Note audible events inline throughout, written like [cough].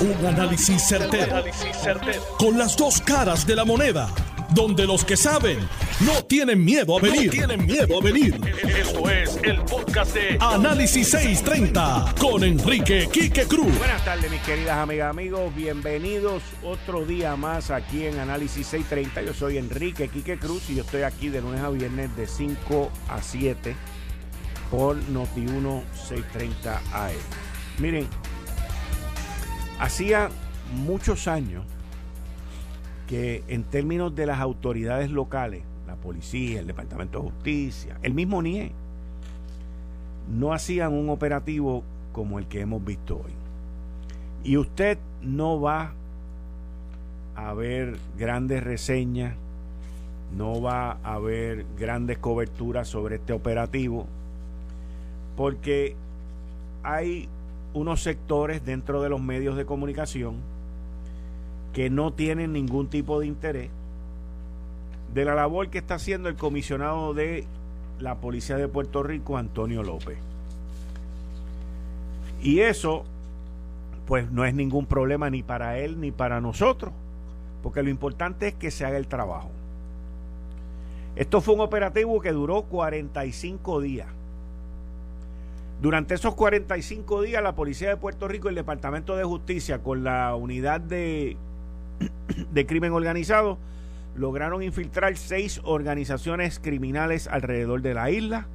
Un análisis certero, Con las dos caras de la moneda. Donde los que saben no tienen miedo a venir. tienen miedo a venir. Esto es el podcast de Análisis 630 con Enrique Quique Cruz. Buenas tardes, mis queridas amigas, amigos. Bienvenidos otro día más aquí en Análisis 630. Yo soy Enrique Quique Cruz y yo estoy aquí de lunes a viernes de 5 a 7 por Noti1 630 AM. Miren, Hacía muchos años que en términos de las autoridades locales, la policía, el Departamento de Justicia, el mismo NIE, no hacían un operativo como el que hemos visto hoy. Y usted no va a ver grandes reseñas, no va a ver grandes coberturas sobre este operativo, porque hay unos sectores dentro de los medios de comunicación que no tienen ningún tipo de interés de la labor que está haciendo el comisionado de la Policía de Puerto Rico, Antonio López. Y eso, pues no es ningún problema ni para él ni para nosotros, porque lo importante es que se haga el trabajo. Esto fue un operativo que duró 45 días. Durante esos 45 días, la Policía de Puerto Rico y el Departamento de Justicia, con la unidad de, [clears throat] crimen organizado, lograron infiltrar seis organizaciones criminales alrededor de la isla.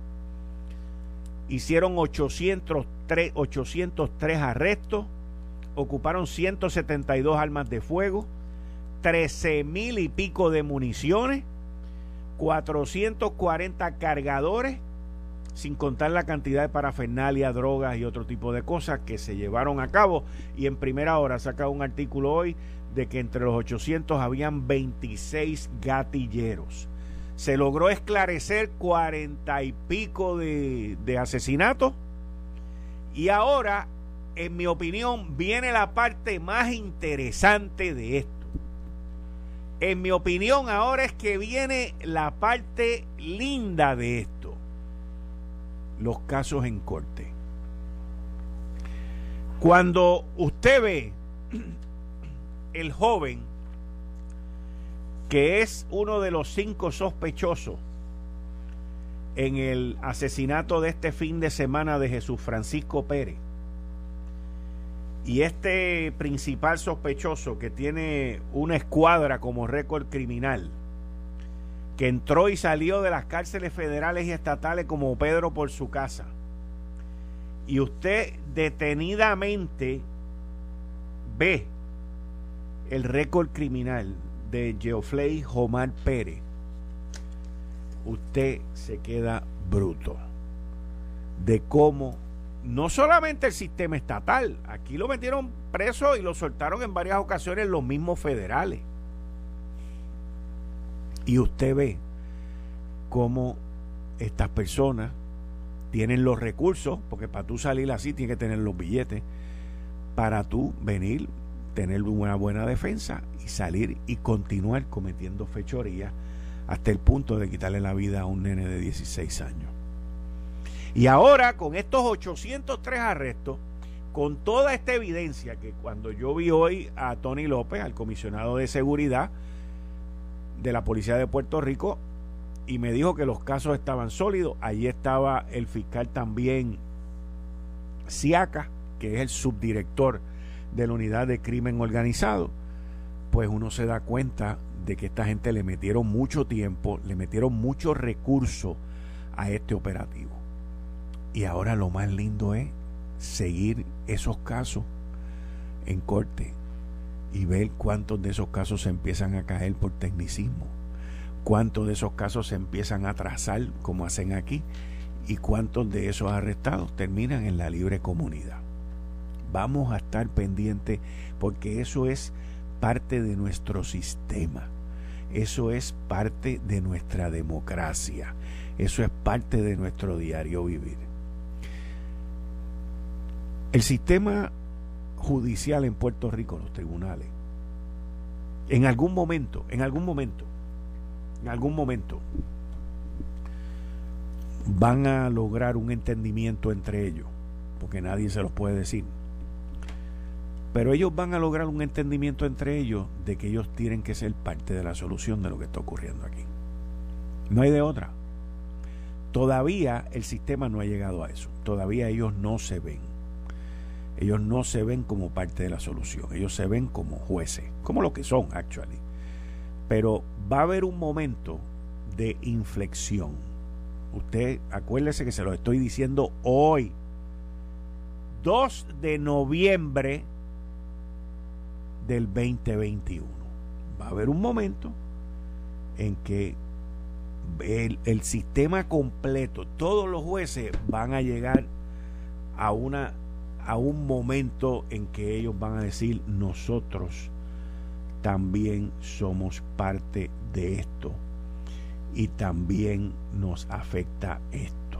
Hicieron 803, 803 arrestos, ocuparon 172 armas de fuego, 13 mil y pico de municiones, 440 cargadores sin contar la cantidad de parafernalia, drogas y otro tipo de cosas que se llevaron a cabo. Y en primera hora saca un artículo hoy de que entre los 800 habían 26 gatilleros. Se logró esclarecer cuarenta y pico de, de asesinatos. Y ahora, en mi opinión, viene la parte más interesante de esto. En mi opinión, ahora es que viene la parte linda de esto los casos en corte. Cuando usted ve el joven que es uno de los cinco sospechosos en el asesinato de este fin de semana de Jesús Francisco Pérez, y este principal sospechoso que tiene una escuadra como récord criminal, que entró y salió de las cárceles federales y estatales como Pedro por su casa, y usted detenidamente ve el récord criminal de Geofley Jomar Pérez, usted se queda bruto de cómo no solamente el sistema estatal, aquí lo metieron preso y lo soltaron en varias ocasiones los mismos federales y usted ve cómo estas personas tienen los recursos, porque para tú salir así tienes que tener los billetes, para tú venir, tener una buena defensa y salir y continuar cometiendo fechorías hasta el punto de quitarle la vida a un nene de 16 años. Y ahora, con estos 803 arrestos, con toda esta evidencia que cuando yo vi hoy a Tony López, al comisionado de seguridad, de la Policía de Puerto Rico y me dijo que los casos estaban sólidos. Allí estaba el fiscal también Siaca, que es el subdirector de la unidad de crimen organizado. Pues uno se da cuenta de que esta gente le metieron mucho tiempo, le metieron mucho recursos a este operativo. Y ahora lo más lindo es seguir esos casos en corte y ver cuántos de esos casos se empiezan a caer por tecnicismo, cuántos de esos casos se empiezan a trazar como hacen aquí y cuántos de esos arrestados terminan en la libre comunidad. Vamos a estar pendientes porque eso es parte de nuestro sistema, eso es parte de nuestra democracia, eso es parte de nuestro diario vivir. El sistema judicial en Puerto Rico, los tribunales, en algún momento, en algún momento, en algún momento, van a lograr un entendimiento entre ellos, porque nadie se los puede decir. Pero ellos van a lograr un entendimiento entre ellos de que ellos tienen que ser parte de la solución de lo que está ocurriendo aquí. No hay de otra. Todavía el sistema no ha llegado a eso. Todavía ellos no se ven. Ellos no se ven como parte de la solución. Ellos se ven como jueces, como lo que son, actually. Pero va a haber un momento de inflexión. Usted acuérdese que se lo estoy diciendo hoy. 2 de noviembre del 2021. Va a haber un momento en que el, el, sistema completo, todos los jueces van a llegar a una a un momento en que ellos van a decir nosotros también somos parte de esto y también nos afecta esto.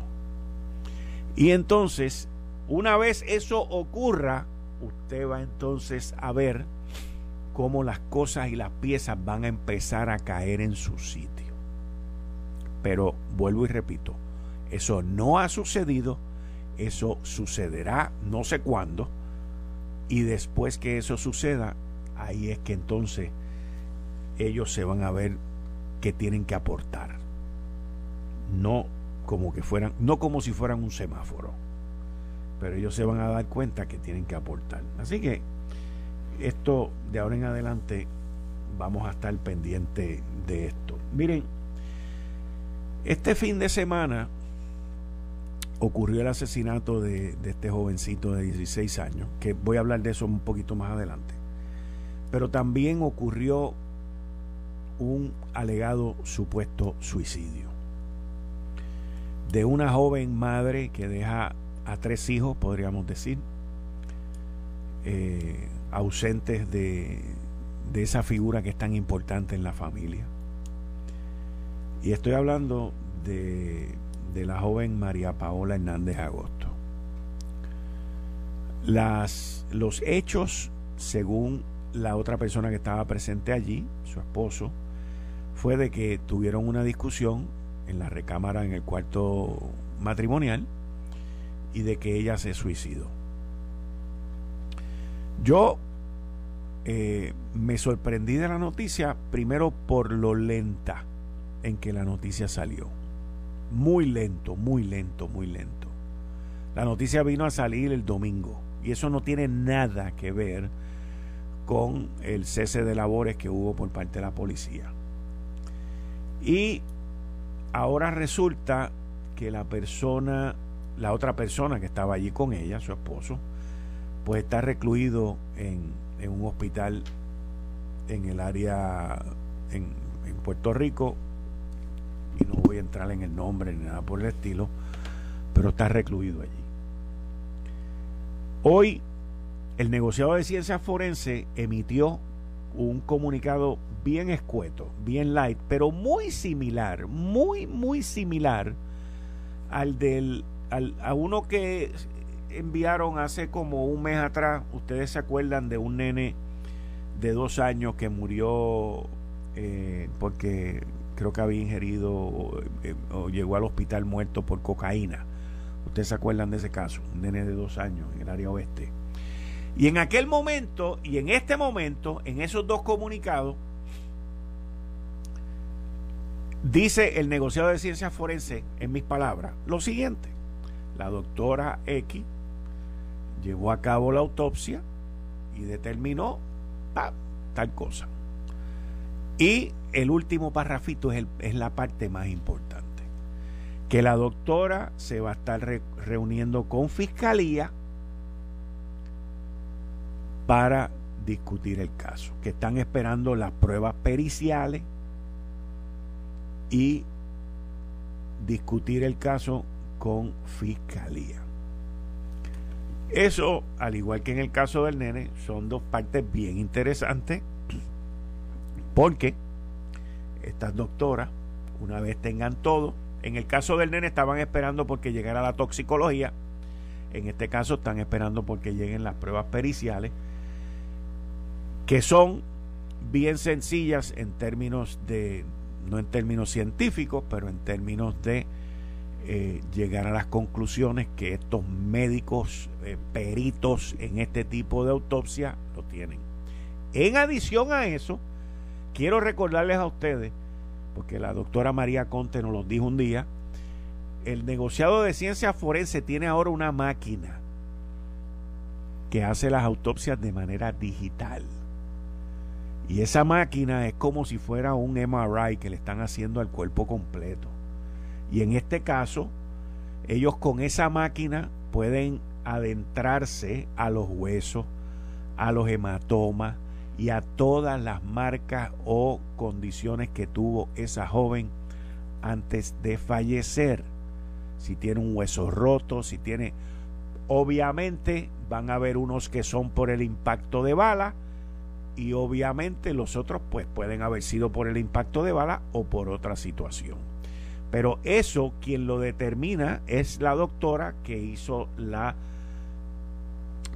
Y entonces, una vez eso ocurra, usted va entonces a ver cómo las cosas y las piezas van a empezar a caer en su sitio. Pero vuelvo y repito, eso no ha sucedido, eso sucederá no sé cuándo, y después que eso suceda, ahí es que entonces ellos se van a ver que tienen que aportar. No como que fueran, no como si fueran un semáforo, pero ellos se van a dar cuenta que tienen que aportar. Así que esto de ahora en adelante vamos a estar pendiente de esto. Miren, este fin de semana ocurrió el asesinato de, este jovencito de 16 años, que voy a hablar de eso un poquito más adelante. Pero también ocurrió un alegado supuesto suicidio de una joven madre que deja a tres hijos, podríamos decir, eh, ausentes de, de esa figura que es tan importante en la familia. Y estoy hablando de, de la joven María Paola Hernández Agosto. Las, los hechos, según la otra persona que estaba presente allí, su esposo, fue de que tuvieron una discusión en la recámara en el cuarto matrimonial y de que ella se suicidó. Yo eh, me sorprendí de la noticia primero por lo lenta en que la noticia salió. Muy lento, muy lento, muy lento. La noticia vino a salir el domingo y eso no tiene nada que ver con el cese de labores que hubo por parte de la policía. Y ahora resulta que la persona, la otra persona que estaba allí con ella, su esposo, pues está recluido en, un hospital en el área en, Puerto Rico entrar en el nombre ni nada por el estilo, pero está recluido allí. Hoy el negociado de ciencia forense emitió un comunicado bien escueto, bien light, pero muy similar, muy, muy similar al del, al, a uno que enviaron hace como un mes atrás. Ustedes se acuerdan de un nene de dos años que murió eh, porque creo que había ingerido o, eh, o, llegó al hospital muerto por cocaína. Ustedes se acuerdan de ese caso, un nene de dos años en el área oeste. Y en aquel momento y en este momento, en esos dos comunicados, dice el negociado de ciencias forense, en mis palabras, lo siguiente. La doctora X llevó a cabo la autopsia y determinó tal cosa. Y el último parrafito es, el, es, la parte más importante. Que la doctora se va a estar re, reuniendo con fiscalía para discutir el caso, que están esperando las pruebas periciales y discutir el caso con fiscalía. Eso, al igual que en el caso del nene, son dos partes bien interesantes porque estas doctoras, una vez tengan todo, en el caso del nene estaban esperando porque llegara la toxicología, en este caso están esperando porque lleguen las pruebas periciales que son bien sencillas en términos de, no en términos científicos, pero en términos de eh, llegar a las conclusiones que estos médicos eh, peritos en este tipo de autopsia lo tienen. En adición a eso, quiero recordarles a ustedes, porque la doctora María Conte nos lo dijo un día, el negociado de ciencia forense tiene ahora una máquina que hace las autopsias de manera digital. Y esa máquina es como si fuera un MRI que le están haciendo al cuerpo completo. Y en este caso, ellos con esa máquina pueden adentrarse a los huesos, a los hematomas y a todas las marcas o condiciones que tuvo esa joven antes de fallecer. Si tiene un hueso roto, si tiene... Obviamente van a haber unos que son por el impacto de bala y obviamente los otros pues pueden haber sido por el impacto de bala o por otra situación. Pero eso quien lo determina es la doctora que hizo la,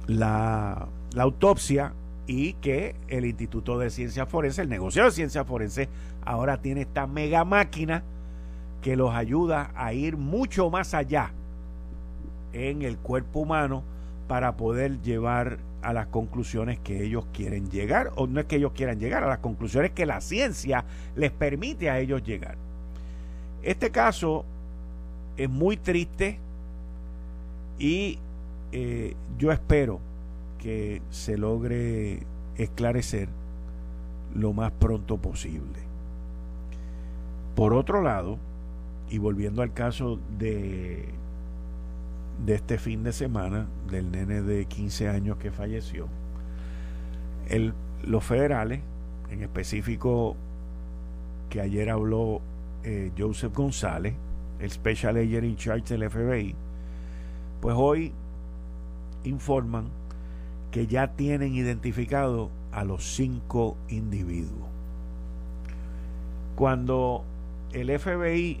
la, la autopsia y que el Instituto de Ciencia Forense, el negocio de ciencia forense, ahora tiene esta mega máquina que los ayuda a ir mucho más allá en el cuerpo humano para poder llevar a las conclusiones que ellos quieren llegar, o no es que ellos quieran llegar, a las conclusiones que la ciencia les permite a ellos llegar. Este caso es muy triste y eh, yo espero que se logre esclarecer lo más pronto posible. Por otro lado, y volviendo al caso de, de este fin de semana, del nene de 15 años que falleció, el, los federales, en específico que ayer habló eh, Joseph González, el Special Agent in Charge del FBI, pues hoy informan que ya tienen identificado a los cinco individuos. Cuando el FBI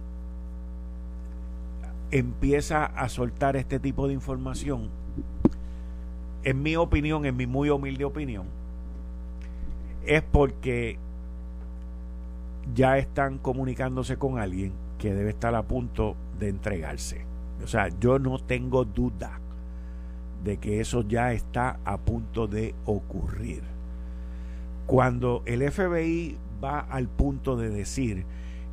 empieza a soltar este tipo de información, en mi opinión, en mi muy humilde opinión, es porque ya están comunicándose con alguien que debe estar a punto de entregarse. O sea, yo no tengo duda de que eso ya está a punto de ocurrir. Cuando el FBI va al punto de decir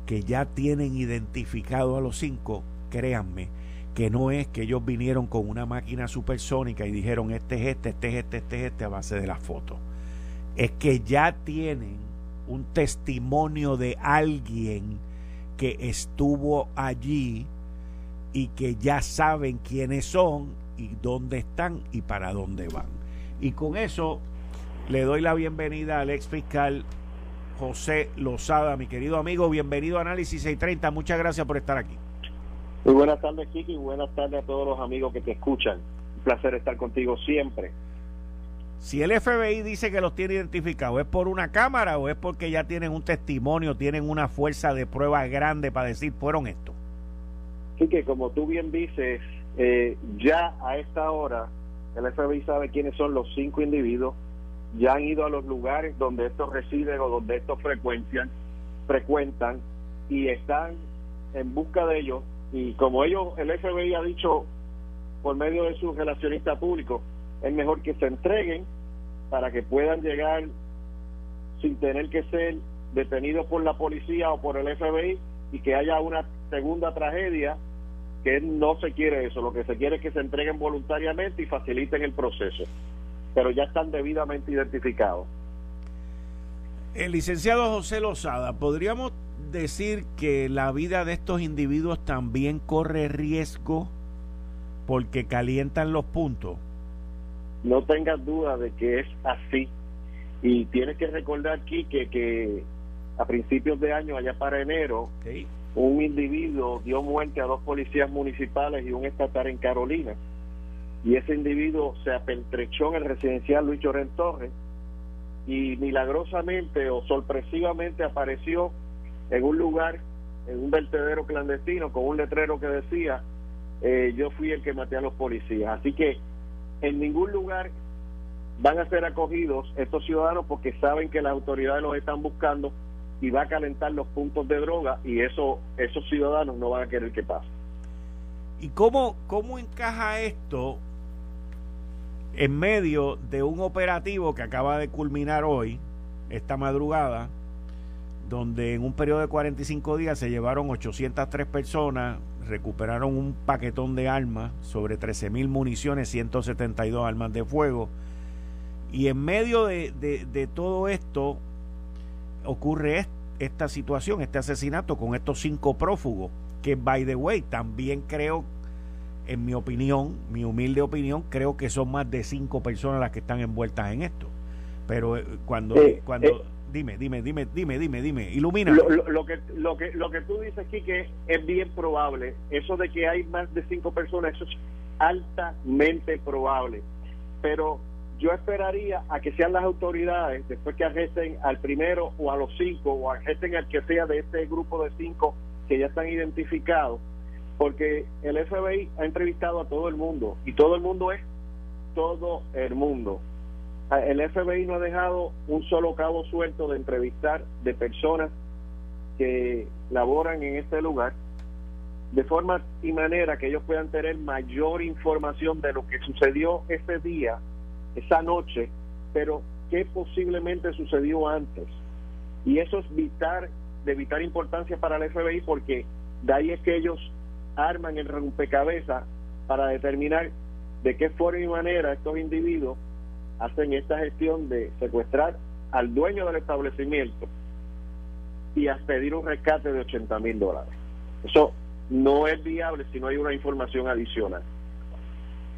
que ya tienen identificado a los cinco, créanme que no es que ellos vinieron con una máquina supersónica y dijeron este es este, este es este, este es este a base de la foto. Es que ya tienen un testimonio de alguien que estuvo allí y que ya saben quiénes son y dónde están y para dónde van. Y con eso le doy la bienvenida al ex fiscal José Lozada, mi querido amigo. Bienvenido a Análisis 630. Muchas gracias por estar aquí. Muy buenas tardes, Kiki, y buenas tardes a todos los amigos que te escuchan. Un placer estar contigo siempre. Si el FBI dice que los tiene identificados, ¿es por una cámara o es porque ya tienen un testimonio, tienen una fuerza de prueba grande para decir fueron estos? Sí, que como tú bien dices, eh, ya a esta hora el FBI sabe quiénes son los cinco individuos, ya han ido a los lugares donde estos residen o donde estos frecuentan, frecuentan y están en busca de ellos. Y como ellos, el FBI ha dicho por medio de sus relacionistas públicos, es mejor que se entreguen para que puedan llegar sin tener que ser detenidos por la policía o por el FBI y que haya una segunda tragedia que no se quiere eso, lo que se quiere es que se entreguen voluntariamente y faciliten el proceso, pero ya están debidamente identificados. El licenciado José Lozada, ¿podríamos decir que la vida de estos individuos también corre riesgo porque calientan los puntos? no tengas duda de que es así. Y tienes que recordar aquí que, que a principios de año, allá para enero, un individuo dio muerte a dos policías municipales y un estatal en Carolina. Y ese individuo se apentrechó en el residencial Luis Llorén Torres y milagrosamente o sorpresivamente apareció en un lugar, en un vertedero clandestino, con un letrero que decía, eh, yo fui el que maté a los policías. Así que en ningún lugar van a ser acogidos estos ciudadanos porque saben que las autoridades los están buscando y va a calentar los puntos de droga y eso esos ciudadanos no van a querer que pase. ¿Y cómo, cómo encaja esto en medio de un operativo que acaba de culminar hoy, esta madrugada, donde en un periodo de 45 días se llevaron 803 personas, recuperaron un paquetón de armas, sobre 13 mil municiones, 172 armas de fuego. Y en medio de, todo esto ocurre esta situación, este asesinato con estos cinco prófugos, que by the way, también creo, en mi opinión, mi humilde opinión, creo que son más de cinco personas las que están envueltas en esto. Pero eh, cuando, cuando eh, Dime, dime, dime, dime, dime, dime, ilumina. Lo, que, lo, que, lo que tú dices aquí que es bien probable, eso de que hay más de cinco personas, eso es altamente probable. Pero yo esperaría a que sean las autoridades, después que arresten al primero o a los cinco, o arresten al que sea de este grupo de cinco que ya están identificados, porque el FBI ha entrevistado a todo el mundo y todo el mundo es todo el mundo. Ah, el FBI no ha dejado un solo cabo suelto de entrevistar de personas que laboran en este lugar de forma y manera que ellos puedan tener mayor información de lo que sucedió ese día, esa noche, pero qué posiblemente sucedió antes. Y eso es vital, de vital importancia para el FBI porque de ahí es que ellos arman el rompecabezas para determinar de qué forma y manera estos individuos hacen esta gestión de secuestrar al dueño del establecimiento y a pedir un rescate de 80 mil dólares. Eso no es viable si no hay una información adicional.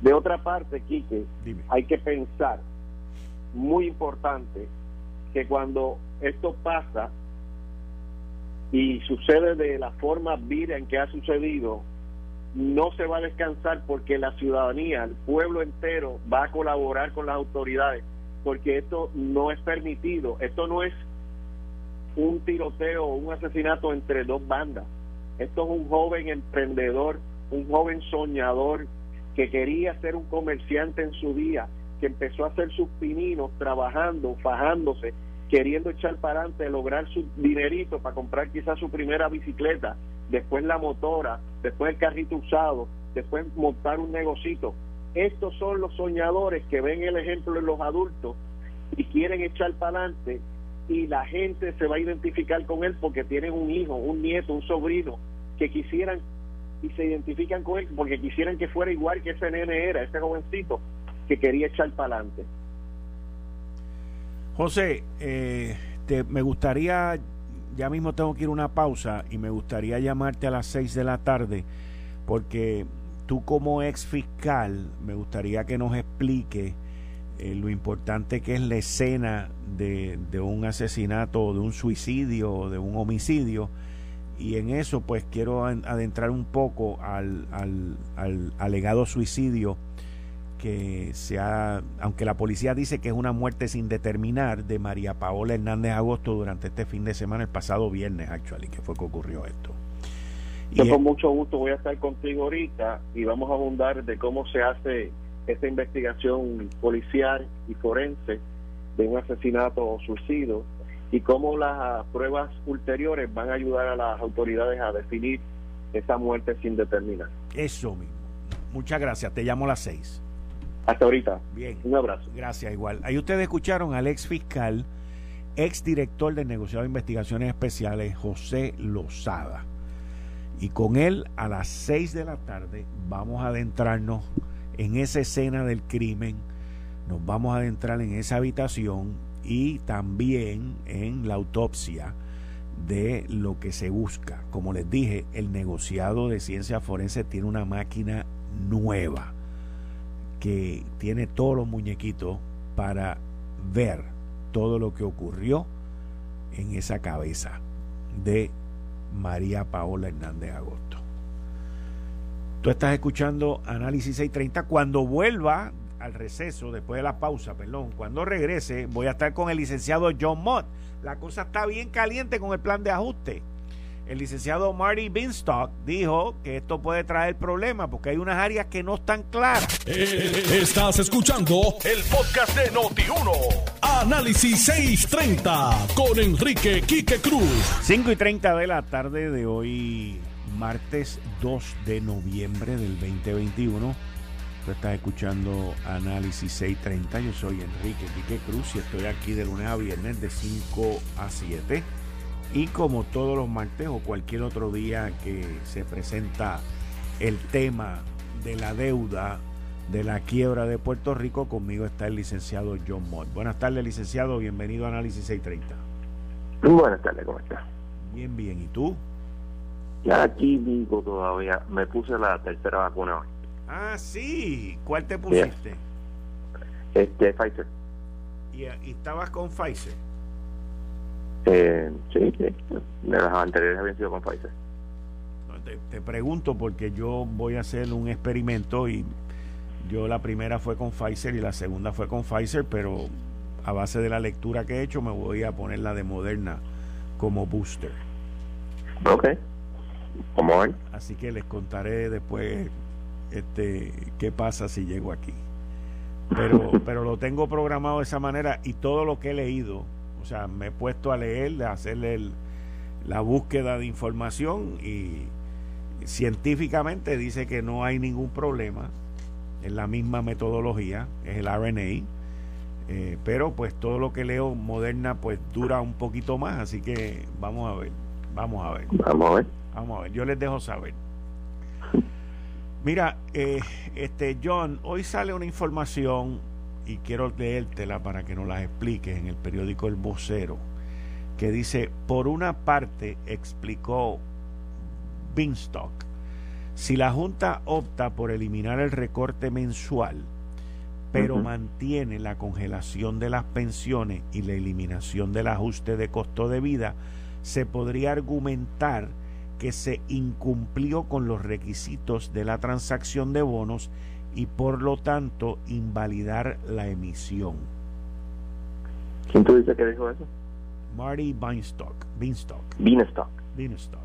De otra parte, Quique, hay que pensar, muy importante, que cuando esto pasa y sucede de la forma vida en que ha sucedido, no se va a descansar porque la ciudadanía, el pueblo entero va a colaborar con las autoridades, porque esto no es permitido, esto no es un tiroteo o un asesinato entre dos bandas, esto es un joven emprendedor, un joven soñador que quería ser un comerciante en su día, que empezó a hacer sus pininos trabajando, fajándose, queriendo echar para adelante, lograr su dinerito para comprar quizás su primera bicicleta, después la motora, después el carrito usado, después montar un negocito. Estos son los soñadores que ven el ejemplo en los adultos y quieren echar para adelante y la gente se va a identificar con él porque tienen un hijo, un nieto, un sobrino que quisieran y se identifican con él porque quisieran que fuera igual que ese nene era, ese jovencito que quería echar para adelante. José, eh, te, me gustaría ya mismo tengo que ir a una pausa y me gustaría llamarte a las 6 de la tarde porque tú como ex fiscal me gustaría que nos explique eh, lo importante que es la escena de, un asesinato, de un suicidio de un homicidio y en eso pues quiero adentrar un poco al, al, al alegado suicidio que se ha, aunque la policía dice que es una muerte sin determinar de María Paola Hernández Agosto durante este fin de semana, el pasado viernes, actually, que fue que ocurrió esto. Yo con mucho gusto voy a estar contigo ahorita y vamos a abundar de cómo se hace esta investigación policial y forense de un asesinato o suicidio y cómo las pruebas ulteriores van a ayudar a las autoridades a definir esa muerte sin determinar. Eso mismo. Muchas gracias. Te llamo a las seis. Hasta ahorita. Bien. Un abrazo. Gracias, igual. Ahí ustedes escucharon al ex fiscal, ex director del negociado de investigaciones especiales, José Lozada. Y con él a las 6 de la tarde vamos a adentrarnos en esa escena del crimen, nos vamos a adentrar en esa habitación y también en la autopsia de lo que se busca. Como les dije, el negociado de ciencia forense tiene una máquina nueva que tiene todos los muñequitos para ver todo lo que ocurrió en esa cabeza de María Paola Hernández Agosto. Tú estás escuchando Análisis 630. Cuando vuelva al receso, después de la pausa, perdón, cuando regrese, voy a estar con el licenciado John Mott. La cosa está bien caliente con el plan de ajuste el licenciado Marty Binstock dijo que esto puede traer problemas porque hay unas áreas que no están claras. Eh, estás escuchando el podcast de Noti1. Análisis 630 con Enrique Quique Cruz. 5 y 30 de la tarde de hoy, martes 2 de noviembre del 2021. Tú estás escuchando Análisis 630. Yo soy Enrique Quique Cruz y estoy aquí de lunes a viernes de 5 a 7. Y como todos los martes o cualquier otro día que se presenta el tema de la deuda de la quiebra de Puerto Rico, conmigo está el licenciado John Mott. Buenas tardes, licenciado. Bienvenido a Análisis 630. Buenas tardes, ¿cómo estás? Bien, bien. ¿Y tú? Ya aquí digo todavía, me puse la tercera vacuna hoy. Ah, sí. ¿Cuál te pusiste? Este, Pfizer. ¿Y, estabas con Pfizer? Eh, sí, sí. De las anteriores habían sido con Pfizer. te, te, pregunto porque yo voy a hacer un experimento y yo la primera fue con Pfizer y la segunda fue con Pfizer, pero a base de la lectura que he hecho me voy a poner la de Moderna como booster. Ok. ¿Cómo Así que les contaré después este qué pasa si llego aquí. Pero, [laughs] pero lo tengo programado de esa manera y todo lo que he leído, o sea, me he puesto a leer, a hacerle la búsqueda de información y científicamente dice que no hay ningún problema, es la misma metodología, es el RNA, eh, pero pues todo lo que leo moderna pues dura un poquito más, así que vamos a ver, vamos a ver. Vamos a ver. Vamos a ver, yo les dejo saber. Mira, eh, este John, hoy sale una información y quiero leértela para que nos la expliques en el periódico El Vocero, que dice, por una parte, explicó Binstock, si la Junta opta por eliminar el recorte mensual, pero mantiene la congelación de las pensiones y la eliminación del ajuste de costo de vida, se podría argumentar que se incumplió con los requisitos de la transacción de bonos y por lo tanto invalidar la emisión. ¿Quién tú dices que dijo eso? Marty Beanstalk. Beanstalk. Beanstalk.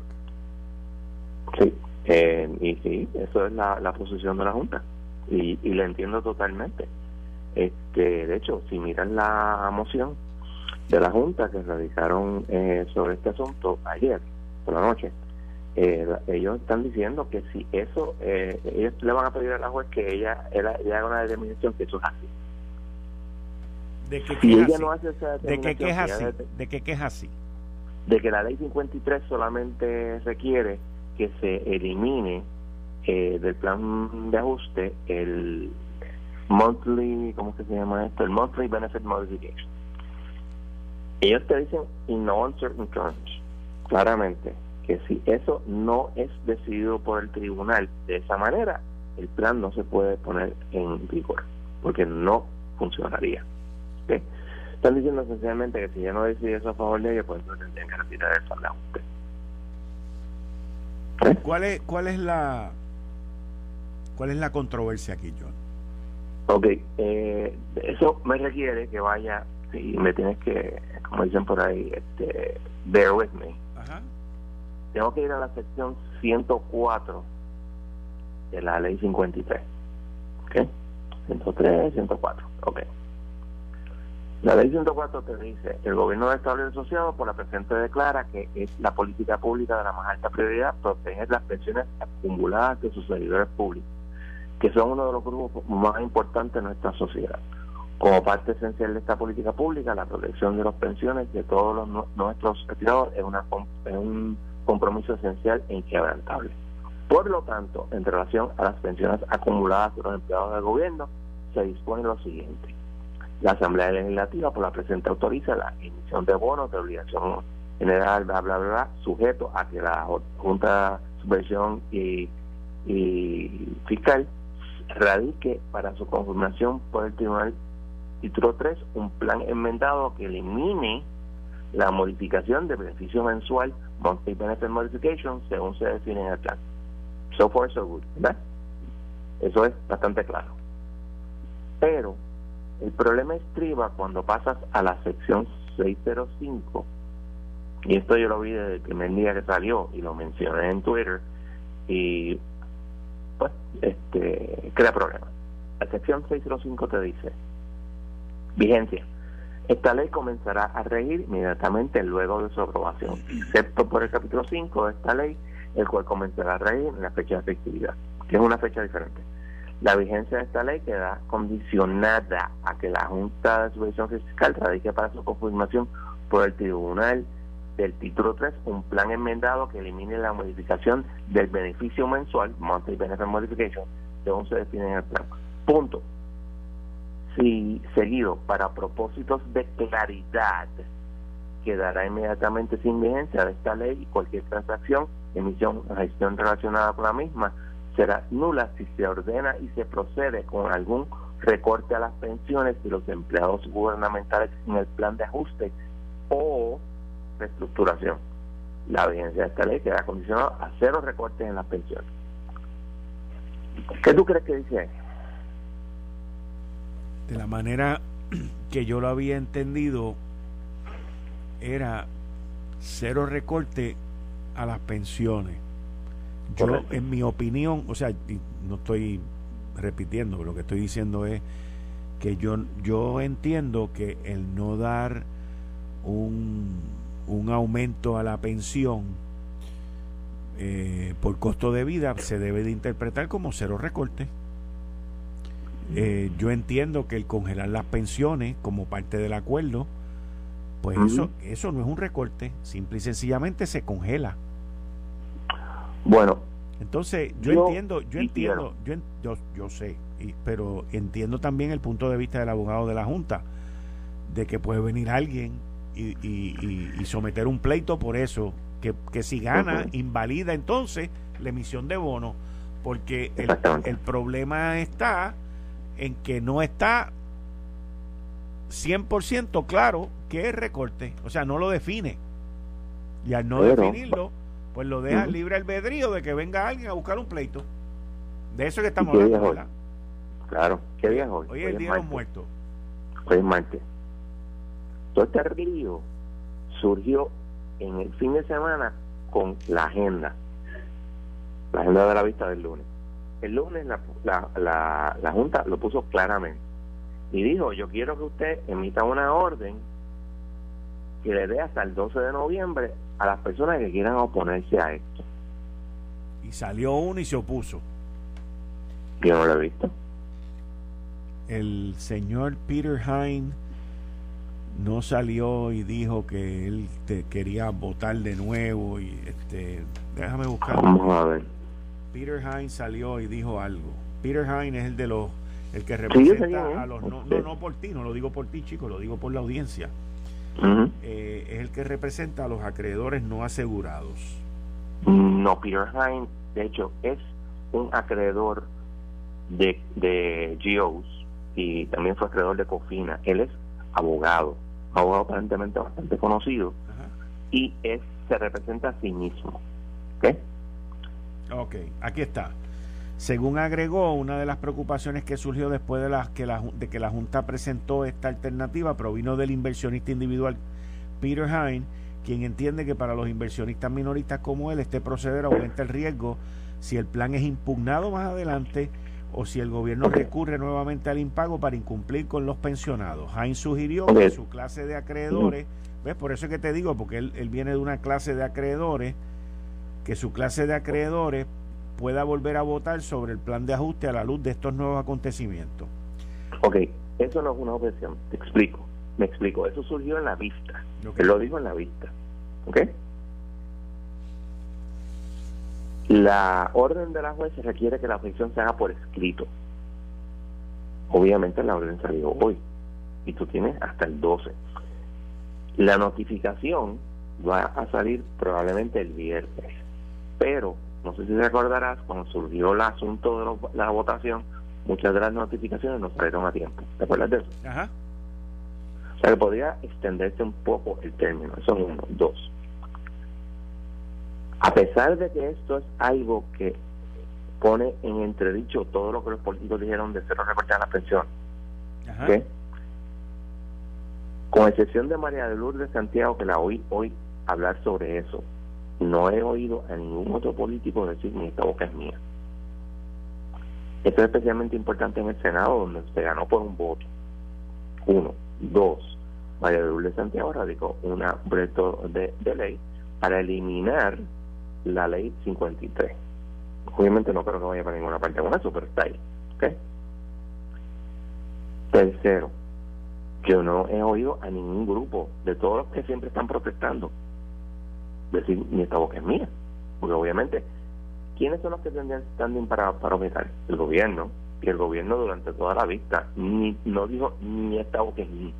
Sí, eh, y sí, eso es la, la posición de la Junta y, y la entiendo totalmente. Este, de hecho, si miran la moción de la Junta que realizaron eh, sobre este asunto ayer por la noche, eh, ellos están diciendo que si eso, eh, ellos le van a pedir a la juez que ella, ella, haga una determinación que eso es así. ¿De que, si ella no hace esa ¿De que, es así? ¿De que, es así? De que la ley 53 solamente requiere que se elimine eh, del plan de ajuste el monthly, ¿cómo que se llama esto? El monthly benefit modification. Ellos te dicen in no uncertain terms, claramente, que si eso no es decidido por el tribunal de esa manera, el plan no se puede poner en vigor, porque no funcionaría. Están diciendo esencialmente que si ya no decide eso a favor de ellos, pues no tendrían que retirar el plan de ajuste. ¿Cuál es, cuál es la cuál es la controversia aquí, John? Ok, eh, eso me requiere que vaya, y me tienes que, como dicen por ahí, este, bear with me. Ajá tengo que ir a la sección 104 de la ley 53. ¿Ok? 103, 104. Ok. La ley 104 te dice, el gobierno de Estado asociado por la presente declara que es la política pública de la más alta prioridad proteger las pensiones acumuladas de sus servidores públicos, que son uno de los grupos más importantes de nuestra sociedad. Como parte esencial de esta política pública, la protección de las pensiones de todos los, nuestros retirados es, una, es un compromiso esencial e inquebrantable. Por lo tanto, en relación a las pensiones acumuladas de los empleados del gobierno, se dispone lo siguiente. La Asamblea Legislativa por la presente autoriza la emisión de bonos de obligación general, bla, bla, bla, sujeto a que la Junta de Subvención y, y Fiscal radique para su confirmación por el Tribunal Título 3 un plan enmendado que elimine la modificación de beneficio mensual monthly benefit modification según se define en el plan. So far, so good, ¿verdad? Eso es bastante claro. Pero el problema estriba cuando pasas a la sección 605, y esto yo lo vi desde el primer día que salió y lo mencioné en Twitter, y pues, este, crea problema. La sección 605 te dice, vigencia esta ley comenzará a regir inmediatamente luego de su aprobación, excepto por el capítulo 5 de esta ley, el cual comenzará a regir en la fecha de efectividad, que es una fecha diferente. La vigencia de esta ley queda condicionada a que la Junta de Supervisión Fiscal radique para su confirmación por el Tribunal del título 3 un plan enmendado que elimine la modificación del beneficio mensual, monthly benefit modification, según se define en el plan. Punto. Si seguido para propósitos de claridad quedará inmediatamente sin vigencia de esta ley y cualquier transacción, emisión o gestión relacionada con la misma será nula si se ordena y se procede con algún recorte a las pensiones de los empleados gubernamentales en el plan de ajuste o reestructuración. La vigencia de esta ley queda condicionada a cero recortes en las pensiones. ¿Qué tú crees que dice? De la manera que yo lo había entendido, era cero recorte a las pensiones. Yo, en mi opinión, o sea, no estoy repitiendo, lo que estoy diciendo es que yo, yo entiendo que el no dar un, un aumento a la pensión eh, por costo de vida se debe de interpretar como cero recorte. Eh, yo entiendo que el congelar las pensiones como parte del acuerdo, pues eso, eso no es un recorte, simple y sencillamente se congela. Bueno. Entonces, yo, entiendo, yo entiendo, yo, yo, sé, pero entiendo también el punto de vista del abogado de la Junta, de que puede venir alguien y, someter un pleito por eso, que, que si gana, invalida entonces la emisión de bono, porque el, el problema está en que no está 100% claro que es recorte, o sea, no lo define. Y al no definirlo, pues lo deja libre albedrío de que venga alguien a buscar un pleito. De eso que estamos hablando, Claro, ¿qué día hoy? Hoy es el día de los muertos. Hoy es martes. Todo este río surgió en el fin de semana con la agenda, la agenda de la vista del lunes. El lunes la, la, la, Junta lo puso claramente y dijo, yo quiero que usted emita una orden que le dé hasta el 12 de noviembre a las personas que quieran oponerse a esto. Y salió uno y se opuso. Yo no lo he visto. El señor Peter Hine no salió y dijo que él te quería votar de nuevo y este déjame buscar vamos a ver Peter Hines salió y dijo algo. Peter Hines es el de los el que representa a los no, no, por ti no lo digo por ti chico lo digo por la audiencia. Eh, es el que representa a los acreedores no asegurados. No Peter Hines de hecho es un acreedor de, de GOs y también fue acreedor de Cofina. Él es abogado abogado aparentemente bastante conocido, y es, se representa a sí mismo. ¿Ok? Ok, aquí está. Según agregó, una de las preocupaciones que surgió después de, las que la, de que la Junta presentó esta alternativa provino del inversionista individual Peter Hine, quien entiende que para los inversionistas minoristas como él este proceder aumenta el riesgo si el plan es impugnado más adelante o si el gobierno recurre nuevamente al impago para incumplir con los pensionados. Heinz sugirió que su clase de acreedores, ¿ves? Por eso es que te digo, porque él, viene de una clase de acreedores, que su clase de acreedores pueda volver a votar sobre el plan de ajuste a la luz de estos nuevos acontecimientos. Ok, eso no es una objeción, te explico, me explico, eso surgió en la vista, él lo dijo en la vista, ¿ok? La orden de la juez requiere que la objeción se haga por escrito. Obviamente la orden salió hoy y tú tienes hasta el 12. La notificación va a salir probablemente el viernes, pero no sé si recordarás, cuando surgió el asunto de la votación, muchas de las notificaciones no salieron a tiempo. ¿Te acuerdas de eso? Ajá. O sea que podría extenderse un poco el término. Eso es uno. Dos a pesar de que esto es algo que pone en entredicho todo lo que los políticos dijeron de cero recortar la pensión, con excepción de María de Lourdes Santiago, que la oí hoy hablar sobre eso, no he oído a ningún otro político decir ni esta boca es mía. Esto es especialmente importante en el Senado, donde se ganó por un voto. Uno. Dos. María de Santiago radicó un proyecto de, ley para eliminar la ley 53. Obviamente no creo que vaya para ninguna parte con eso, pero está ahí. Tercero, yo no he oído a ningún grupo de todos los que siempre están protestando decir ni esta boca es mía. Porque obviamente, ¿quiénes son los que tendrían standing para, para objetar? El gobierno. Y el gobierno durante toda la vista ni, no dijo ni esta boca es mía.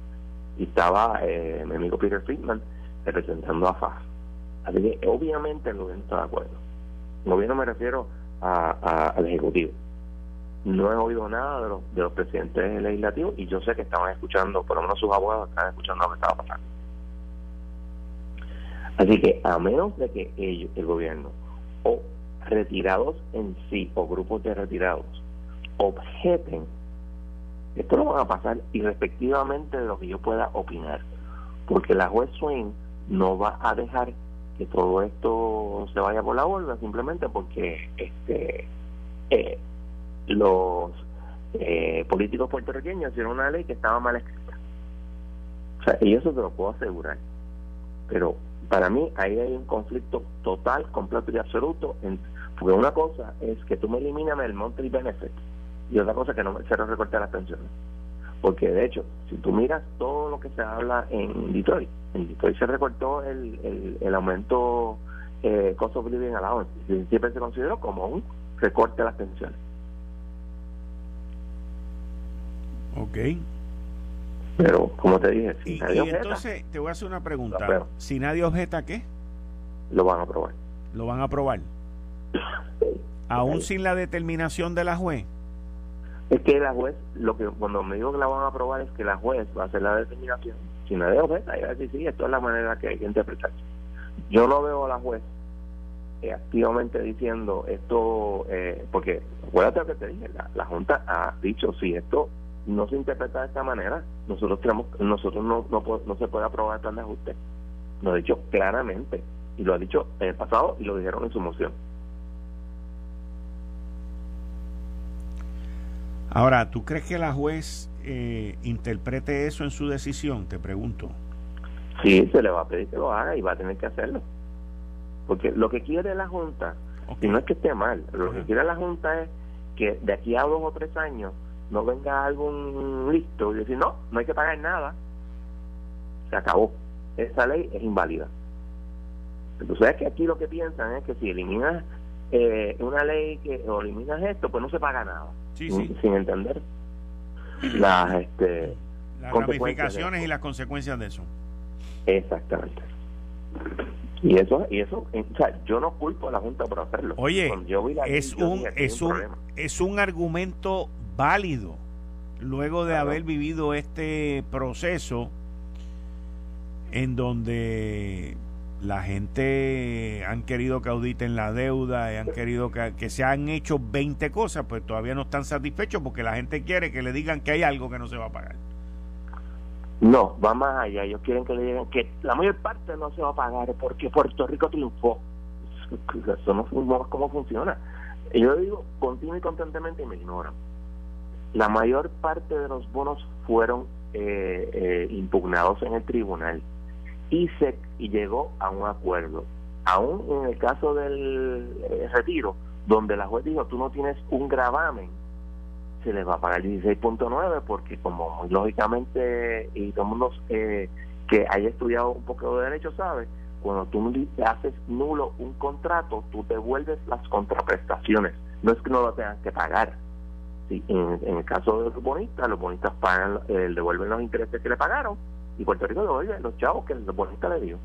Y estaba eh, mi amigo Peter Friedman representando a FAS. Así que obviamente el gobierno está de acuerdo. El gobierno me refiero a, al Ejecutivo. No he oído nada de los, de los presidentes legislativos y yo sé que estaban escuchando, por lo menos sus abogados estaban escuchando lo que estaba pasando. Así que a menos de que ellos, el gobierno, o retirados en sí, o grupos de retirados, objeten, esto lo van a pasar irrespectivamente de lo que yo pueda opinar, porque la juez Swain no va a dejar que todo esto se vaya por la borda simplemente porque este eh, los eh, políticos puertorriqueños hicieron una ley que estaba mal escrita. O sea, y eso te lo puedo asegurar. Pero para mí ahí hay un conflicto total, completo y absoluto. En, porque una cosa es que tú me eliminas el monthly benefit y otra cosa es que no me se recorte las pensiones. Porque de hecho, si tú miras todo lo que se habla en Detroit, en Detroit se recortó el, el, aumento eh, cost of living allowance. Siempre se consideró como un recorte de las pensiones. Ok. Pero, como te dije, si nadie objeta, entonces, te voy a hacer una pregunta. Si nadie objeta, ¿qué? Lo van a aprobar. ¿Lo van a aprobar? [laughs] ¿Aún sin la determinación de la juez? Es que la juez, lo que cuando me digo que la van a aprobar es que la juez va a hacer la determinación. Si nadie objeta, y va a decir, sí, esto es la manera que hay que interpretar. Yo no veo a la juez eh, activamente diciendo esto, eh, porque acuérdate lo que te dije, la, la Junta ha dicho, si esto no se interpreta de esta manera. Nosotros tenemos, nosotros no, no, no se puede aprobar el plan de ajuste. Lo ha dicho claramente y lo ha dicho en el pasado y lo dijeron en su moción. Ahora, ¿tú crees que la juez eh, interprete eso en su decisión? Te pregunto. Sí, se le va a pedir que lo haga y va a tener que hacerlo. Porque lo que quiere la Junta, y no es que esté mal, lo que quiere la Junta es que de aquí a dos o tres años no venga algún listo y decir, no, no hay que pagar nada. Se acabó. Esa ley es inválida. Entonces es que aquí lo que piensan es que si eliminas eh, una ley que o eliminas esto, pues no se paga nada. Sin, entender las, este, las ramificaciones y las consecuencias de eso. Exactamente. Y eso, y eso, o sea, yo no culpo a la Junta por hacerlo. Oye, es un, es un, es un argumento válido luego de haber vivido este proceso en donde la gente han querido que auditen la deuda y han querido que, se han hecho 20 cosas, pues todavía no están satisfechos porque la gente quiere que le digan que hay algo que no se va a pagar. No, va más allá. Ellos quieren que le digan que la mayor parte no se va a pagar porque Puerto Rico triunfó. Eso no es como funciona. Yo digo continuo y constantemente y me ignoran la mayor parte de los bonos fueron eh, eh, impugnados en el tribunal y se y llegó a un acuerdo. Aún en el caso del eh, retiro, donde la juez dijo tú no tienes un gravamen, se les va a pagar 16.9 porque como lógicamente y todo el mundo que haya estudiado un poco de derecho sabe, cuando tú haces nulo un contrato, tú devuelves las contraprestaciones. No es que no lo tengas que pagar en, el caso de los bonistas, los bonistas pagan, eh, devuelven los intereses que le pagaron y Puerto Rico devuelve los chavos que el bonista le dio.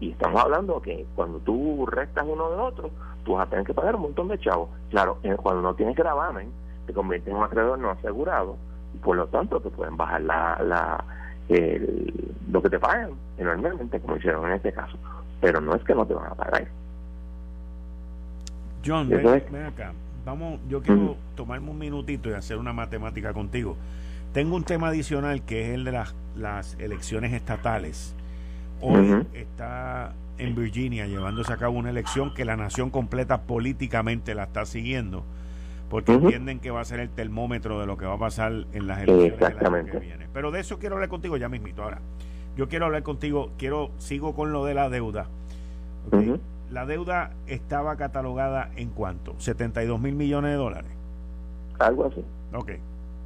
Y estamos hablando que cuando tú restas uno de otro, tú vas a tener que pagar un montón de chavos. Claro, cuando no tienes gravamen, te conviertes en un acreedor no asegurado y por lo tanto te pueden bajar la, la lo que te pagan enormemente, como hicieron en este caso. Pero no es que no te van a pagar. John, ven acá vamos, yo quiero tomarme un minutito y hacer una matemática contigo. Tengo un tema adicional que es el de las, las elecciones estatales. Hoy está en Virginia llevándose a cabo una elección que la nación completa políticamente la está siguiendo porque entienden que va a ser el termómetro de lo que va a pasar en las elecciones que viene. Pero de eso quiero hablar contigo ya mismito. Ahora, yo quiero hablar contigo, quiero sigo con lo de la deuda. La deuda estaba catalogada en cuánto? 72 mil millones de dólares. Algo así. Ok.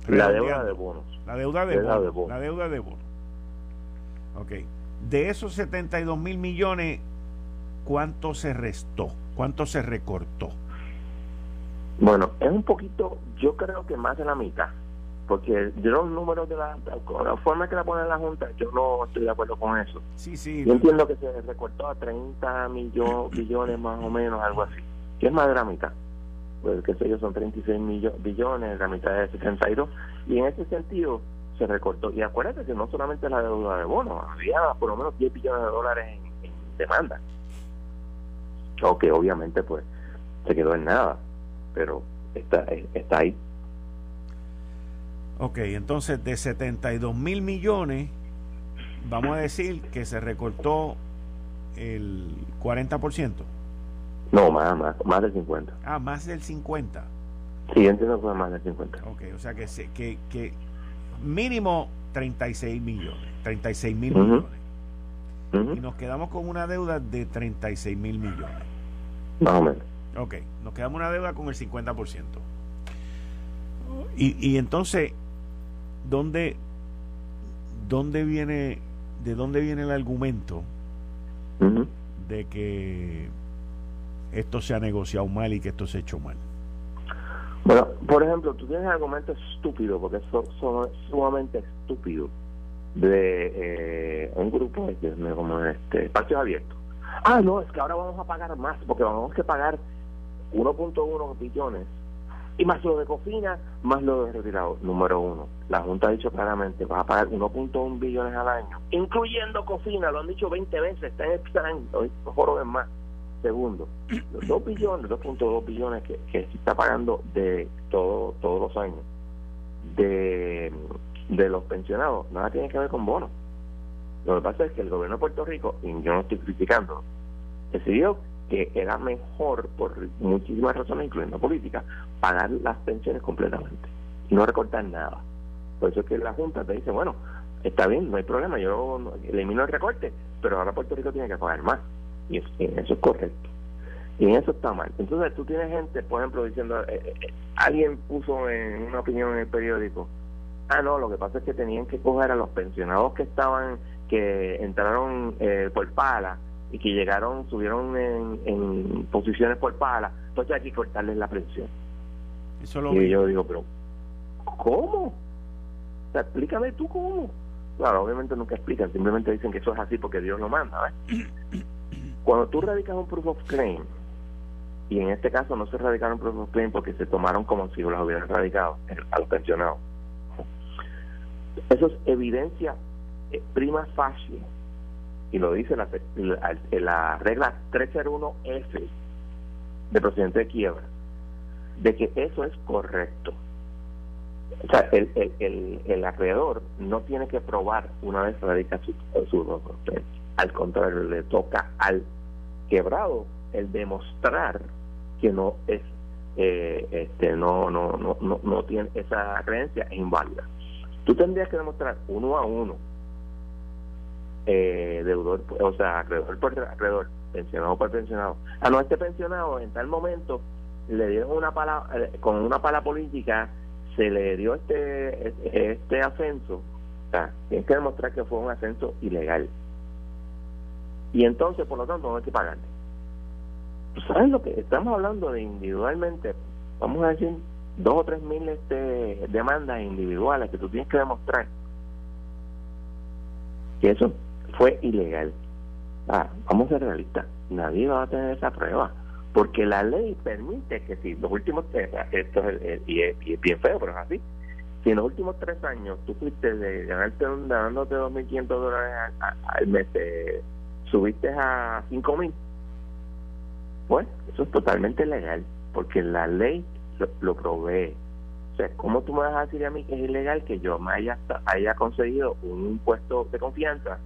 La deuda de bonos. La deuda de, bonos. La deuda de bonos. Ok. De esos 72 mil millones, ¿cuánto se restó? ¿Cuánto se recortó? Bueno, es un poquito, yo creo que más de la mitad, porque yo los números de la, la forma que la pone la Junta, yo no estoy de acuerdo con eso. Sí, sí. Yo entiendo que se recortó a 30 millones, [clears throat] billones más o menos, algo así, que es más de la mitad. Pues que sé yo, son 36 millones, billones, la mitad es 72, y en ese sentido se recortó. Y acuérdate que no solamente la deuda de bonos, había por lo menos 10 billones de dólares en, en demanda. O que obviamente pues se quedó en nada pero está, está ahí. Ok, entonces de 72 mil millones, vamos a decir que se recortó el 40%. No, más, más, más del 50. Ah, más del 50. Sí, entiendo que fue más del 50. Ok, o sea que, que, que mínimo 36 millones, 36 mil millones. Y nos quedamos con una deuda de 36 mil millones. Más o menos. Ok, nos quedamos una deuda con el 50%. Y, y entonces, ¿dónde, ¿dónde viene, de dónde viene el argumento de que esto se ha negociado mal y que esto se ha hecho mal? Bueno, por ejemplo, tú tienes argumentos estúpidos, porque son, son sumamente estúpidos, de eh, un grupo de, como este, espacios abiertos. Ah, no, es que ahora vamos a pagar más, porque vamos a pagar 1.1 billones y más lo de cocina, más lo de retirado. Número uno, la Junta ha dicho claramente, vas a pagar 1.1 billones al año, incluyendo cocina, lo han dicho 20 veces, está en el plan, no más. Segundo, los 2 billones, 2.2 billones que, que se está pagando de todo, todos los años de, de los pensionados, nada tiene que ver con bonos. Lo que pasa es que el gobierno de Puerto Rico, y yo no estoy criticando, decidió que era mejor, por muchísimas razones, incluyendo política, pagar las pensiones completamente no recortar nada. Por eso es que la Junta te dice, bueno, está bien, no hay problema, yo elimino el recorte, pero ahora Puerto Rico tiene que pagar más. Y eso, es correcto. Y eso está mal. Entonces tú tienes gente, por ejemplo, diciendo, eh, eh, eh, alguien puso en una opinión en el periódico, ah, no, lo que pasa es que tenían que coger a los pensionados que estaban, que entraron por pala, y que llegaron, subieron en, posiciones por pala, entonces hay que cortarles la presión. y yo digo, pero ¿cómo? O sea, explícame tú cómo. Claro, obviamente nunca explican, simplemente dicen que eso es así porque Dios lo manda. [clears throat] Cuando tú radicas un proof of claim, y en este caso no se radicaron proof of claim porque se tomaron como si los hubieran radicado a los pensionados. Eso es evidencia eh, prima facie y lo dice la, la, regla 301F de procedimiento de quiebra, de que eso es correcto. O sea, el, el, el, acreedor no tiene que probar una vez radica su, su Al contrario, le toca al quebrado el demostrar que no es eh, este no, no no no no tiene esa creencia es inválida. Tú tendrías que demostrar uno a uno eh, deudor, o sea, acreedor por acreedor, pensionado por pensionado. A no, este pensionado en tal momento le dieron una pala, eh, con una pala política, se le dio este este ascenso. O sea, tienes que demostrar que fue un ascenso ilegal. Y entonces, por lo tanto, no hay que pagarle. ¿Sabes lo que estamos hablando de individualmente? Vamos a decir dos o tres mil este, demandas individuales que tú tienes que demostrar que eso fue ilegal. Ah, vamos a ser realistas, nadie va a tener esa prueba, porque la ley permite que si los últimos tres, esto es, y, es, bien feo, pero es así, si en los últimos tres años tú fuiste de ganarte dándote 2.500 dólares al, mes, subiste a 5.000, pues eso es totalmente legal, porque la ley lo, provee. O sea, ¿cómo tú me vas a decir a mí que es ilegal que yo me haya, haya conseguido un puesto de confianza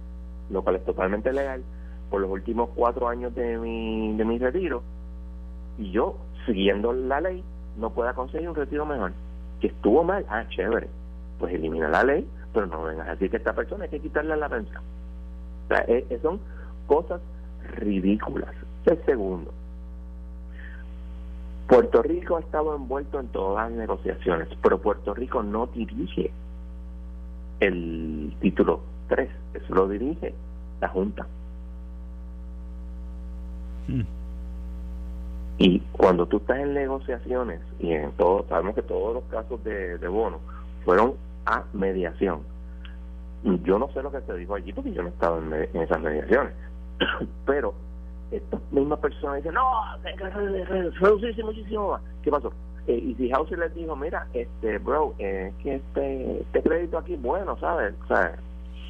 lo cual es totalmente legal, por los últimos cuatro años de mi, de mi retiro, y yo, siguiendo la ley, no pueda conseguir un retiro mejor. Que estuvo mal, ah, chévere, pues elimina la ley, pero no vengas a decir que esta persona hay que quitarle la pensión. O sea, eh, eh, son cosas ridículas El segundo, Puerto Rico ha estado envuelto en todas las negociaciones, pero Puerto Rico no dirige el título 3, eso lo dirige la Junta. Hmm. Y cuando tú estás en negociaciones, y en todo, sabemos que todos los casos de, bono fueron a mediación. Yo no sé lo que se dijo allí porque yo no estaba en, en esas mediaciones, [coughs] pero estas mismas personas dicen, no, reducirse muchísimo más. ¿Qué pasó? Eh, y si Hauser les dijo, mira, este, bro, eh, que este, este crédito aquí bueno, ¿sabes? O sea,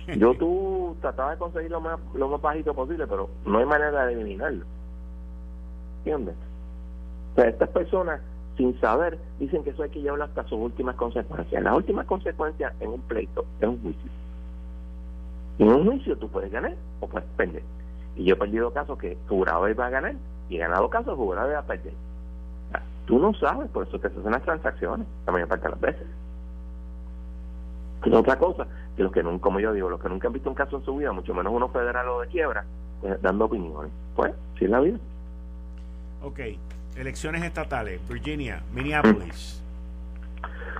[laughs] yo tú trataba de conseguir lo más, lo más bajito posible, pero no hay manera de eliminarlo. ¿Entiendes? O estas personas, sin saber, dicen que eso hay que llevarlo hasta sus últimas consecuencias. Las últimas consecuencias en un pleito es un juicio. Y en un juicio tú puedes ganar o puedes perder. Y yo he perdido casos que jurado iba a ganar y he ganado casos jurado iba a perder. Tú no sabes, por eso te hacen las transacciones la mayor parte de las veces. Y otra cosa, que los que nunca, como yo digo, los que nunca han visto un caso en su vida, mucho menos uno federal o de quiebra, pues, dando opiniones. Pues, sí es la vida. Ok, elecciones estatales, Virginia, Minneapolis.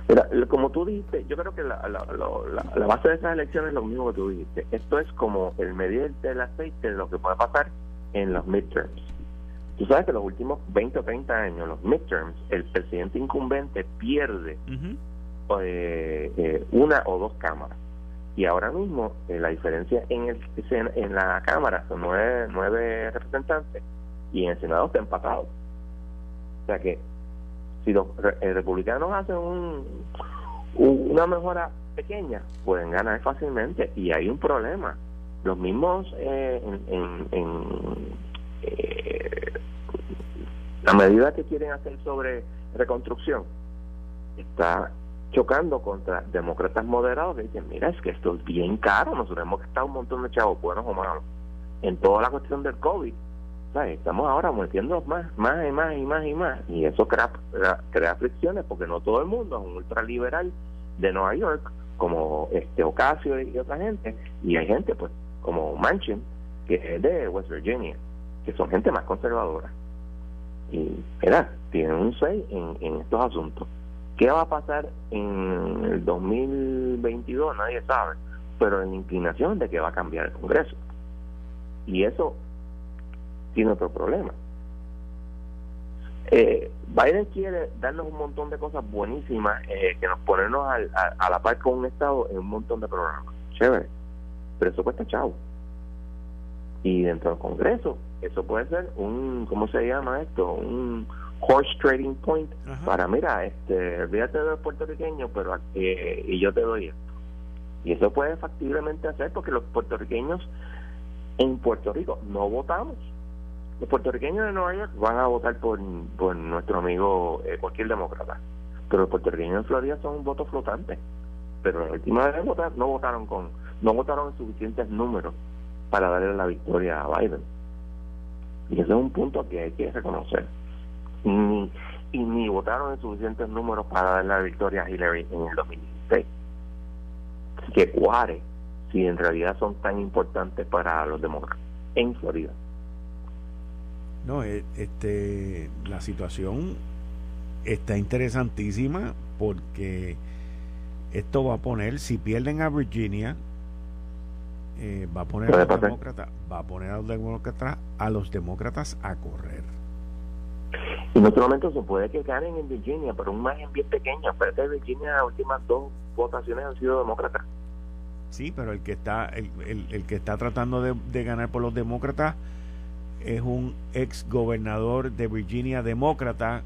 Mira, como tú dijiste, yo creo que la, la, base de esas elecciones es lo mismo que tú dijiste. Esto es como el medir del aceite de lo que puede pasar en los midterms. Tú sabes que los últimos 20 o 30 años, los midterms, el presidente incumbente pierde eh, eh, una o dos cámaras. Y ahora mismo eh, la diferencia en, el, en la Cámara son nueve, nueve representantes y en el Senado está empatado. O sea que si los eh, republicanos hacen un, una mejora pequeña, pueden ganar fácilmente. Y hay un problema. Los mismos eh, en, en, eh, la medida que quieren hacer sobre reconstrucción está chocando contra demócratas moderados que dicen, mira, es que esto es bien caro, nosotros hemos gastado un montón de chavos buenos o malos en toda la cuestión del COVID Estamos ahora metiendo más, más y más y más y más. Y eso crea, crea fricciones porque no todo el mundo es un ultraliberal de Nueva York, como este Ocasio y otra gente. Y hay gente, pues, como Manchin, que es de West Virginia, que son gente más conservadora. Y, mira, tienen un 6 en, en estos asuntos. ¿Qué va a pasar en el 2022? Nadie sabe, pero en la inclinación de que va a cambiar el Congreso. Y eso tiene otro problema. Eh, Biden quiere darnos un montón de cosas buenísimas eh, que nos ponernos a, la par con un Estado en un montón de programas. Chévere. Pero eso cuesta chavo. Y dentro del Congreso, eso puede ser un, ¿cómo se llama esto? Un horse trading point para, mira, este, olvídate de los puertorriqueños, pero eh, y yo te doy esto. Y eso puede factiblemente hacer porque los puertorriqueños en Puerto Rico no votamos los puertorriqueños de Nueva York van a votar por, por nuestro amigo eh, cualquier demócrata, pero los puertorriqueños de Florida son un voto flotante. Pero la última vez de votar no votaron con no votaron en suficientes números para darle la victoria a Biden. Y ese es un punto que hay que reconocer. Ni, y ni votaron en suficientes números para darle la victoria a Hillary en el 2016. Así que cuare si en realidad son tan importantes para los demócratas en Florida. No, e, este, la situación está interesantísima porque esto va a poner, si pierden a Virginia, eh, va a poner a los demócratas, va a poner a los demócratas, a los demócratas a correr. Y no solamente se puede que ganen en Virginia, pero un margen bien pequeño. Aparte de Virginia, las últimas dos votaciones han sido demócratas. Sí, pero el que está, el, el, que está tratando de, de ganar por los demócratas es un ex gobernador de Virginia demócrata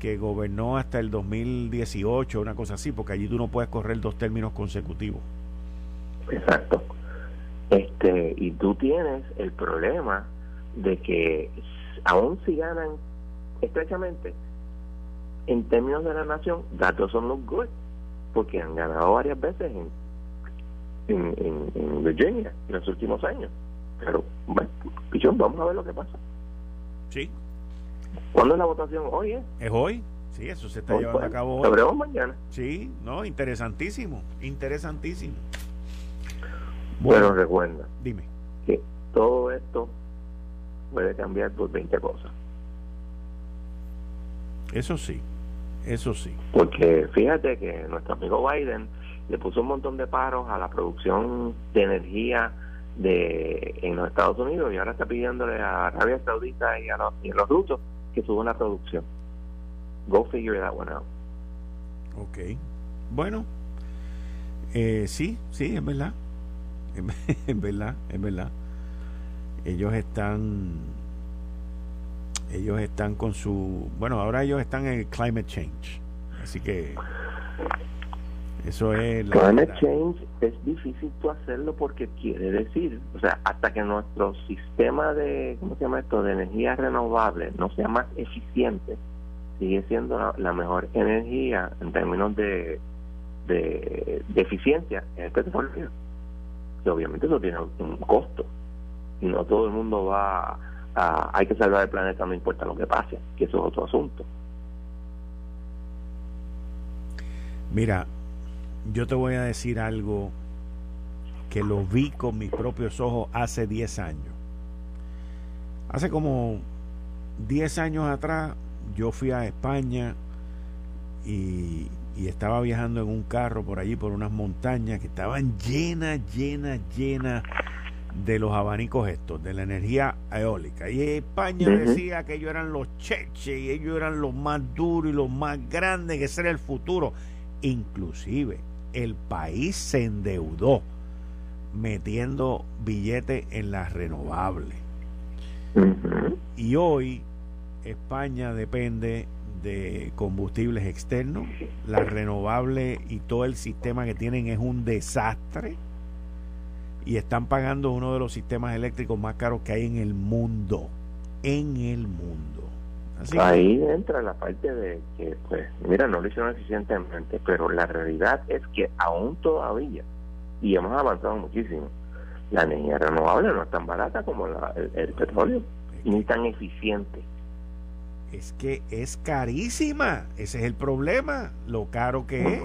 que gobernó hasta el 2018, una cosa así, porque allí tú no puedes correr dos términos consecutivos. Exacto. Este, y tú tienes el problema de que aún si ganan estrechamente, en términos de la nación, datos son los good, porque han ganado varias veces en, en, en Virginia en los últimos años. Pero, bueno, vamos a ver lo que pasa. Sí. ¿Cuándo es la votación? Hoy, ¿eh? Es hoy. Sí, eso se está llevando a cabo hoy. Sabremos mañana. Sí, no, interesantísimo, interesantísimo. Bueno, recuerda. Dime. Que todo esto puede cambiar por 20 cosas. Eso sí, eso sí. Porque fíjate que nuestro amigo Biden le puso un montón de paros a la producción de energía de en los Estados Unidos y ahora está pidiéndole a Arabia Saudita y a los, y a los rusos que suban la producción. Go figure that one out. Ok. Bueno, eh, sí, sí, es verdad. [laughs] Es verdad, es verdad. Ellos están ellos están con su bueno ahora ellos están en el climate change. Así que eso es la climate change es difícil tú hacerlo porque quiere decir o sea hasta que nuestro sistema de cómo se llama esto de energía renovable no sea más eficiente sigue siendo la, mejor energía en términos de de, eficiencia en el petróleo. Y obviamente eso tiene un costo. Y no todo el mundo va hay que salvar el planeta no importa lo que pase, que eso es otro asunto. Mira, yo te voy a decir algo que lo vi con mis propios ojos hace 10 años. Hace como 10 años atrás yo fui a España y, y, estaba viajando en un carro por allí, por unas montañas que estaban llenas, llenas, llenas de los abanicos estos, de la energía eólica. Y España decía que ellos eran los cheches y ellos eran los más duros y los más grandes, que ese era el futuro. Inclusive el país se endeudó metiendo billetes en las renovables. Y hoy España depende de combustibles externos, las renovables y todo el sistema que tienen es un desastre y están pagando uno de los sistemas eléctricos más caros que hay en el mundo. En el mundo. Ahí entra la parte de que, pues, mira, no lo hicieron eficientemente, pero la realidad es que aún todavía, y hemos avanzado muchísimo, la energía renovable no es tan barata como el, petróleo, ni tan eficiente. Es que es carísima, ese es el problema, lo caro que es.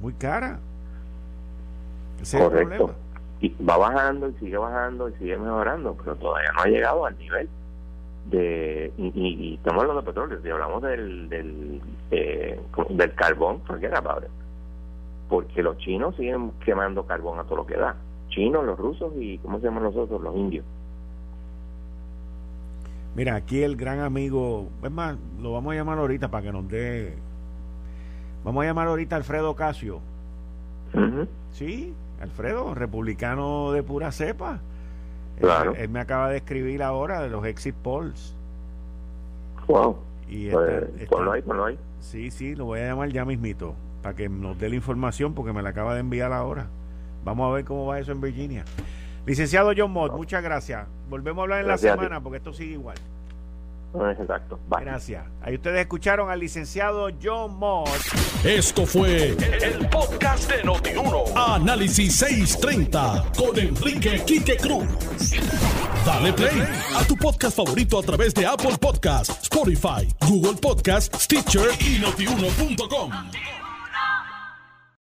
Muy cara. Correcto. Y va bajando y sigue bajando y sigue mejorando, pero todavía no ha llegado al nivel de. Y, y, estamos hablando de petróleo, si hablamos del, del, eh, del carbón, era padre. Porque los chinos siguen quemando carbón a todo lo que da. Chinos, los rusos y, ¿cómo se llaman nosotros? Los indios. Mira, aquí el gran amigo, es más, lo vamos a llamar ahorita para que nos dé. Vamos a llamar ahorita a Alfredo Casio. Sí, Alfredo, republicano de pura cepa. Claro. Él, me acaba de escribir ahora de los exit polls. Wow. Y pues, ponlo ahí, ponlo ahí. Sí, sí, lo voy a llamar ya mismito para que nos dé la información porque me la acaba de enviar ahora. Vamos a ver cómo va eso en Virginia. Licenciado John Mott, muchas gracias. Volvemos a hablar en la semana porque esto sigue igual. Exacto. Gracias. Ahí ustedes escucharon al licenciado John Moss. Esto fue el, podcast de Notiuno. Análisis 630 con Enrique Quique Cruz. Dale play a tu podcast favorito a través de Apple Podcasts, Spotify, Google Podcasts, Stitcher y notiuno.com.